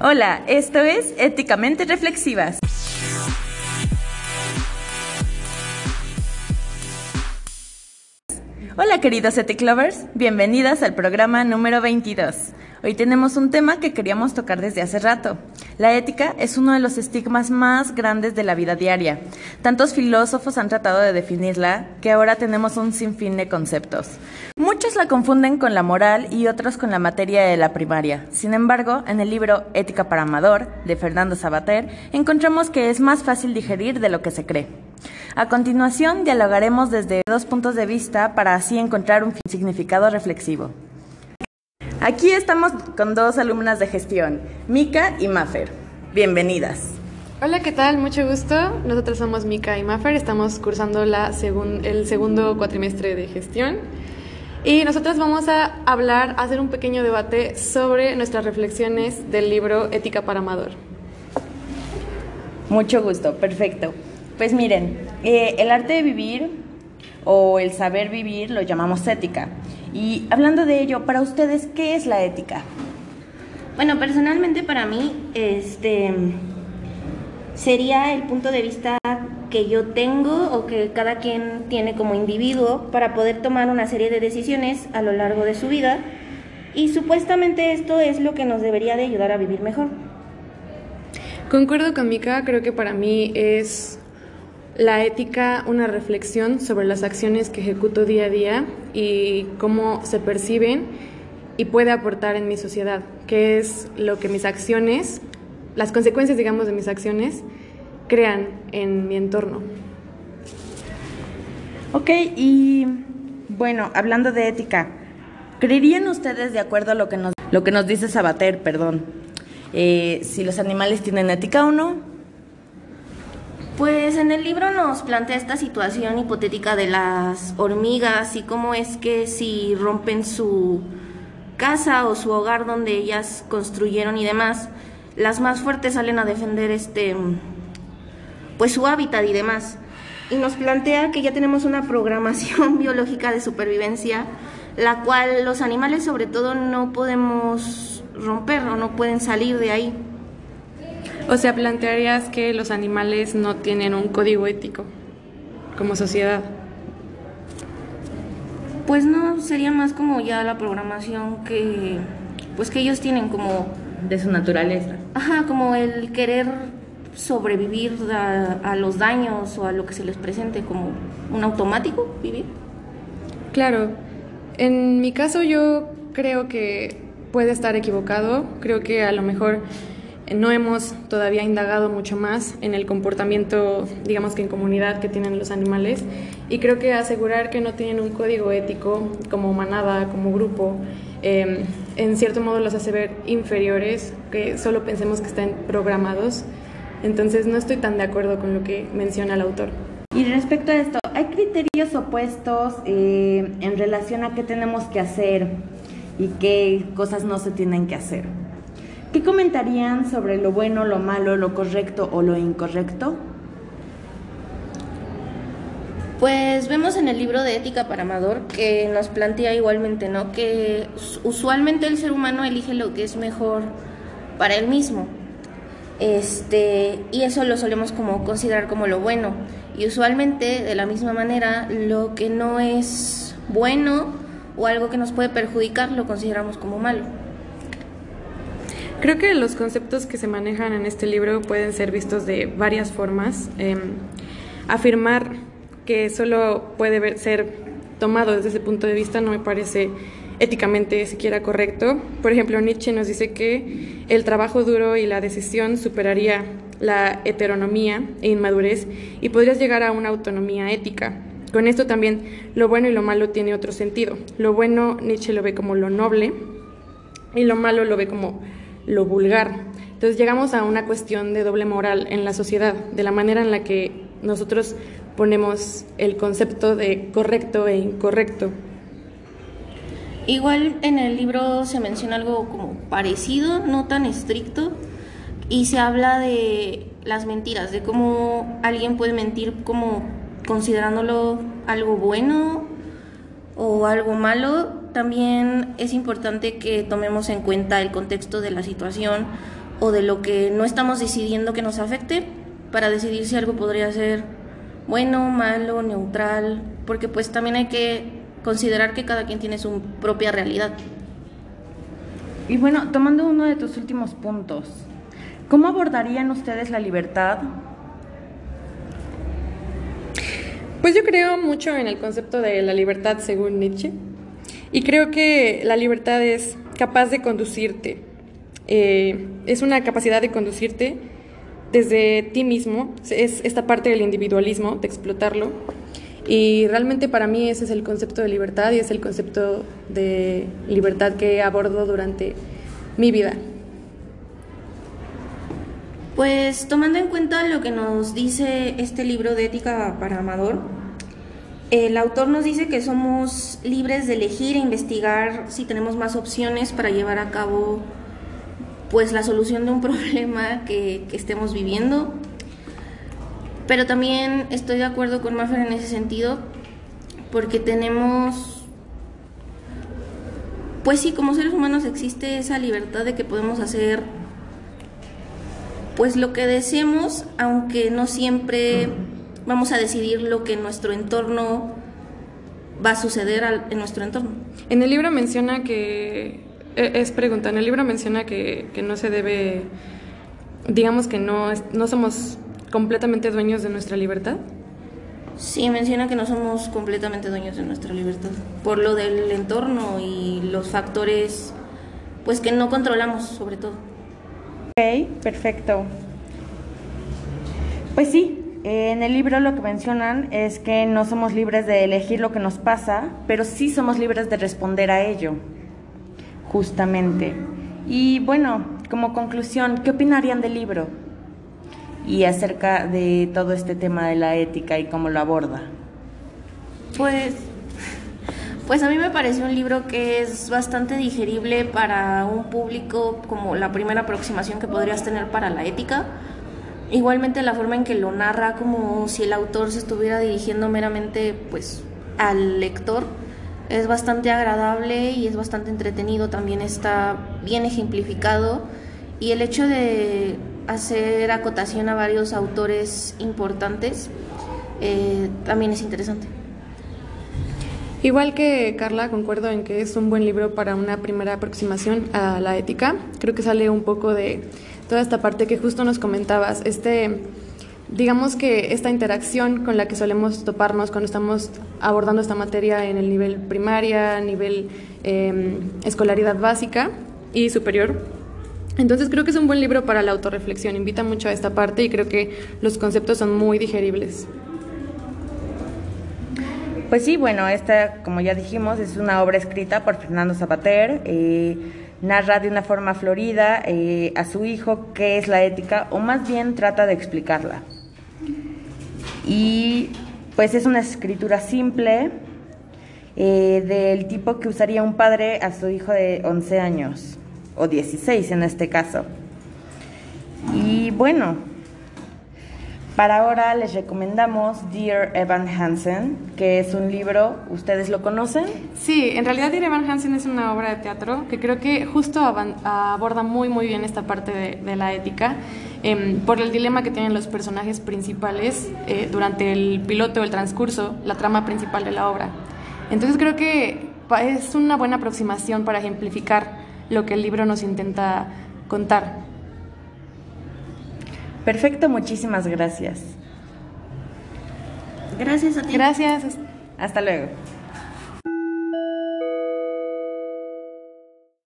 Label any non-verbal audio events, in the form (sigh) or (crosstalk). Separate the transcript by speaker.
Speaker 1: Hola, esto es Éticamente Reflexivas. Hola queridos Ethic Lovers, bienvenidas al programa número 22. Hoy tenemos un tema que queríamos tocar desde hace rato. La ética es uno de los estigmas más grandes de la vida diaria. Tantos filósofos han tratado de definirla que ahora tenemos un sinfín de conceptos. Muchos la confunden con la moral y otros con la materia de la primaria. Sin embargo, en el libro Ética para Amador, de Fernando Sabater, encontramos que es más fácil digerir de lo que se cree. A continuación, dialogaremos desde dos puntos de vista para así encontrar un significado reflexivo. Aquí estamos con dos alumnas de gestión, Mika y Maffer. Bienvenidas.
Speaker 2: Hola, ¿qué tal? Mucho gusto. Nosotros somos Mika y Maffer, estamos cursando el segundo cuatrimestre de gestión. Y nosotros vamos a hablar, a hacer un pequeño debate sobre nuestras reflexiones del libro Ética para Amador.
Speaker 1: Mucho gusto, perfecto. Pues miren, eh, el arte de vivir o el saber vivir lo llamamos ética. Y hablando de ello, para ustedes, ¿qué es la ética?
Speaker 3: Bueno, personalmente para mí, este sería el punto de vista que yo tengo o que cada quien tiene como individuo para poder tomar una serie de decisiones a lo largo de su vida y supuestamente esto es lo que nos debería de ayudar a vivir mejor.
Speaker 2: Concuerdo con Mika, creo que para mí es la ética una reflexión sobre las acciones que ejecuto día a día y cómo se perciben y puede aportar en mi sociedad, qué es lo que mis acciones, las consecuencias, digamos, de mis acciones crean en mi entorno.
Speaker 1: Ok, y bueno, hablando de ética, ¿creerían ustedes, de acuerdo a lo que nos, lo que nos dice Sabater, perdón, eh, si los animales tienen ética o no?
Speaker 3: Pues en el libro nos plantea esta situación hipotética de las hormigas y cómo es que si rompen su casa o su hogar donde ellas construyeron y demás, las más fuertes salen a defender este pues su hábitat y demás. Y nos plantea que ya tenemos una programación (laughs) biológica de supervivencia, la cual los animales sobre todo no podemos romper o no pueden salir de ahí.
Speaker 2: O sea, plantearías que los animales no tienen un código ético como sociedad.
Speaker 3: Pues no, sería más como ya la programación que pues que ellos tienen como
Speaker 1: de su naturaleza.
Speaker 3: Ajá, como el querer sobrevivir a, a, los daños o a lo que se les presente como un automático vivir.
Speaker 2: Claro, en mi caso yo creo que puede estar equivocado, creo que a lo mejor no hemos todavía indagado mucho más en el comportamiento, digamos que en comunidad que tienen los animales y creo que asegurar que no tienen un código ético como manada, como grupo, em, en cierto modo los hace ver inferiores, que solo pensemos que están programados. Entonces no estoy tan de acuerdo con lo que menciona el autor.
Speaker 1: Y respecto a esto, ¿hay criterios opuestos eh, en relación a qué tenemos que hacer y qué cosas no se tienen que hacer? ¿Qué comentarían sobre lo bueno, lo malo, lo correcto o lo incorrecto?
Speaker 3: Pues vemos en el libro de Ética para Amador que nos plantea igualmente, ¿no? Que usualmente el ser humano elige lo que es mejor para él mismo. Este, y eso lo solemos como considerar como lo bueno. Y usualmente, de la misma manera, lo que no es bueno o algo que nos puede perjudicar lo consideramos como malo.
Speaker 2: Creo que los conceptos que se manejan en este libro pueden ser vistos de varias formas. Em, afirmar que solo puede ser tomado desde ese punto de vista no me parece éticamente siquiera correcto. Por ejemplo, Nietzsche nos dice que el trabajo duro y la decisión superaría la heteronomía e inmadurez y podrías llegar a una autonomía ética. Con esto también lo bueno y lo malo tiene otro sentido. Lo bueno Nietzsche lo ve como lo noble y lo malo lo ve como lo vulgar. Entonces llegamos a una cuestión de doble moral en la sociedad, de la manera en la que nosotros ponemos el concepto de correcto e incorrecto.
Speaker 3: Igual en el libro se menciona algo como parecido, no tan estricto, y se habla de las mentiras, de cómo alguien puede mentir como considerándolo algo bueno o algo malo. También es importante que tomemos en cuenta el contexto de la situación, o de lo que no estamos decidiendo que nos afecte para decidir si algo podría ser bueno, malo, neutral, porque pues también hay que considerar que cada quien tiene su propia realidad.
Speaker 1: Y bueno, tomando uno de tus últimos puntos, ¿cómo abordarían ustedes la libertad?
Speaker 2: Pues yo creo mucho en el concepto de la libertad según Nietzsche y creo que la libertad es capaz de conducirte, eh, es una capacidad de conducirte desde ti mismo, es esta parte del individualismo, de explotarlo. Y realmente para mí ese es el concepto de libertad y es el concepto de libertad que abordo durante mi vida.
Speaker 3: Pues tomando en cuenta lo que nos dice este libro de ética para Amador, el autor nos dice que somos libres de elegir e investigar si tenemos más opciones para llevar a cabo pues la solución de un (laughs) problema que, estemos viviendo. Pero también estoy de acuerdo con Maffer en ese sentido, porque tenemos, pues sí, como seres humanos existe esa libertad de que podemos hacer pues lo que deseemos, aunque no siempre vamos a decidir lo que nuestro entorno va a suceder en nuestro entorno.
Speaker 2: En el libro menciona que e, es pregunta. En el libro menciona que, no se debe, digamos que no, no somos completamente dueños de nuestra libertad.
Speaker 3: Sí, menciona que no somos completamente dueños de nuestra libertad por lo del entorno y los factores pues que no controlamos sobre todo.
Speaker 1: Ok, perfecto. Pues sí, en el libro lo que mencionan es que no somos libres de elegir lo que nos pasa, pero sí somos libres de responder a ello justamente. Y bueno, como conclusión, ¿qué opinarían del libro? Y acerca de todo este tema de la ética y cómo lo aborda.
Speaker 3: Pues, pues a mí me parece un libro que es bastante digerible para un público como la primera aproximación que podrías tener para la ética. Igualmente la forma en que lo narra como si el autor se estuviera dirigiendo meramente pues al lector es bastante agradable y es bastante entretenido, también está bien ejemplificado y el hecho de hacer acotación a varios autores importantes eh, también es interesante.
Speaker 2: Igual que Carla, concuerdo en que es un buen libro para una primera aproximación a la ética. Creo que sale un poco de toda esta parte que justo nos comentabas, este digamos que esta interacción con la que solemos toparnos cuando estamos abordando esta materia en el nivel primaria, nivel em, escolaridad básica y superior. Entonces creo que es un buen libro para la autorreflexión, invita mucho a esta parte y creo que los conceptos son muy digeribles.
Speaker 1: Pues sí, bueno, esta, como ya dijimos, es una obra escrita por Fernando Zapater. Eh, narra de una forma florida eh, a su hijo qué es la ética, o más bien trata de explicarla. Y pues es una escritura simple eh, del tipo que usaría un padre a su hijo de 11 años, o 16 en este caso. Y bueno, para ahora les recomendamos Dear Evan Hansen, que es un libro, ¿ustedes lo conocen?
Speaker 2: Sí, en realidad Dear Evan Hansen es una obra de teatro que creo que justo aborda muy muy bien esta parte de, la ética, em, por el dilema que tienen los personajes principales eh, durante el piloto, el transcurso, la trama principal de la obra. Entonces creo que es una buena aproximación para ejemplificar lo que el libro nos intenta contar.
Speaker 1: Perfecto, muchísimas gracias.
Speaker 3: Gracias a ti.
Speaker 2: Gracias.
Speaker 1: Hasta luego.